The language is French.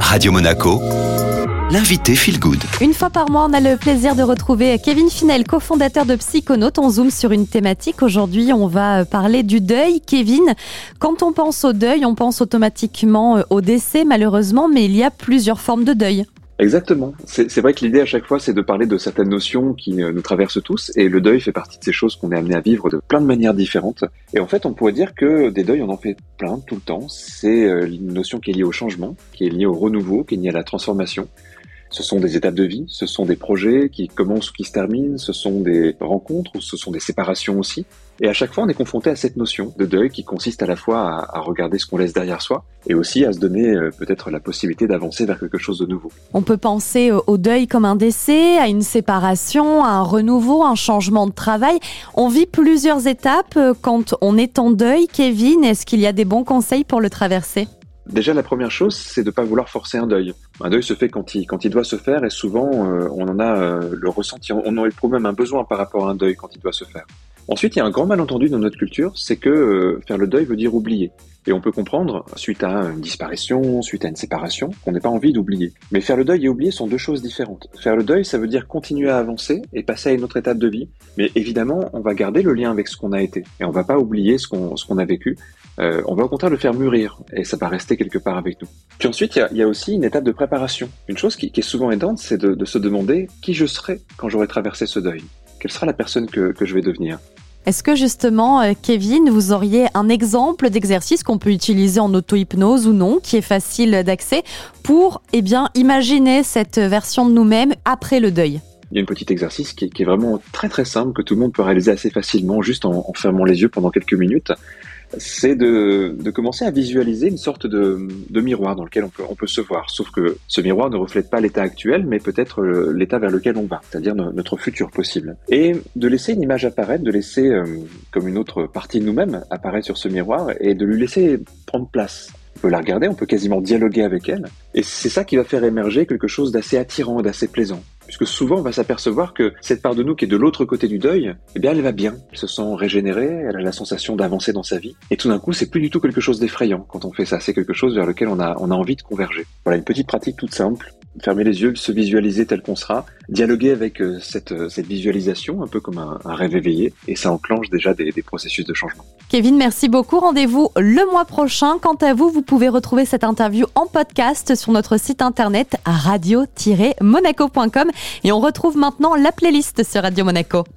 Radio Monaco, l'invité Feel Good. Une fois par mois, on a le plaisir de retrouver Kevin Finel, cofondateur de Psychonautes. On zoome sur une thématique. Aujourd'hui, on va parler du deuil. Kevin, quand on pense au deuil, on pense automatiquement au décès, malheureusement, mais il y a plusieurs formes de deuil. Exactement. C'est vrai que l'idée à chaque fois, c'est de parler de certaines notions qui euh, nous traversent tous, et le deuil fait partie de ces choses qu'on est amené à vivre de plein de manières différentes. Et en fait, on pourrait dire que des deuils, on en fait plein tout le temps. C'est euh, une notion qui est liée au changement, qui est liée au renouveau, qui est liée à la transformation. Ce sont des étapes de vie, ce sont des projets qui commencent ou qui se terminent, ce sont des rencontres ou ce sont des séparations aussi. Et à chaque fois, on est confronté à cette notion de deuil qui consiste à la fois à, regarder ce qu'on laisse derrière soi et aussi à se donner euh, peut-être la possibilité d'avancer vers quelque chose de nouveau. On peut penser au deuil comme un décès, à une séparation, à un renouveau, un changement de travail. On vit plusieurs étapes euh, quand on est en deuil. Kevin, est-ce qu'il y a des bons conseils pour le traverser? Déjà, la première chose, c'est de ne pas vouloir forcer un deuil. Un deuil se fait quand il, quand il doit se faire et souvent, euh, on en a euh, le ressenti, on en éprouve même un besoin par rapport à un deuil quand il doit se faire. Ensuite, il y a un grand malentendu dans notre culture, c'est que euh, faire le deuil veut dire oublier. Et on peut comprendre, suite à une disparition, suite à une séparation, qu'on n'ait pas envie d'oublier. Mais faire le deuil et oublier sont deux choses différentes. Faire le deuil, ça veut dire continuer à avancer et passer à une autre étape de vie. Mais évidemment, on va garder le lien avec ce qu'on a été. Et on va pas oublier ce qu'on a vécu. Euh, on va au contraire le faire mûrir. Et ça va rester quelque part avec nous. Puis ensuite, il y a, aussi une étape de préparation. Une chose qui, est souvent aidante, c'est de, se demander qui je serai quand j'aurai traversé ce deuil. Quelle sera la personne que, que je vais devenir est-ce que justement, euh, Kevin, vous auriez un exemple d'exercice qu'on peut utiliser en auto-hypnose ou non, qui est facile d'accès, pour eh bien, imaginer cette version de nous-mêmes après le deuil? Il y a un petit exercice qui est, vraiment très très simple que tout le monde peut réaliser assez facilement juste en fermant les yeux pendant quelques minutes c'est de, de, commencer à visualiser une sorte de, de miroir dans lequel on peut, on peut, se voir. Sauf que ce miroir ne reflète pas l'état actuel, mais peut-être euh, l'état vers lequel on va, c'est-à-dire notre futur possible. Et de laisser une image apparaître, de laisser euh, comme une autre partie de nous-mêmes apparaître sur ce miroir et de lui laisser prendre place. On peut la regarder, on peut quasiment dialoguer avec elle. Et c'est ça qui va faire émerger quelque chose d'assez attirant, d'assez plaisant. Puisque souvent, on va s'apercevoir que cette part de nous qui est de l'autre côté du deuil, eh bien, elle va bien. Elle se sent régénérée, elle a la sensation d'avancer dans sa vie. Et tout d'un coup, c'est plus du tout quelque chose d'effrayant quand on fait ça. C'est quelque chose vers lequel on a, on a envie de converger. Voilà, une petite pratique toute simple fermer les yeux, se visualiser tel qu'on sera, dialoguer avec euh, cette, euh, cette visualisation, un peu comme un, rêve éveillé, et ça enclenche déjà des, des processus de changement. Kevin, merci beaucoup. Rendez-vous le mois prochain. Quant à vous, vous pouvez retrouver cette interview en podcast sur notre site internet radio-monaco.com et on retrouve maintenant la playlist sur Radio Monaco.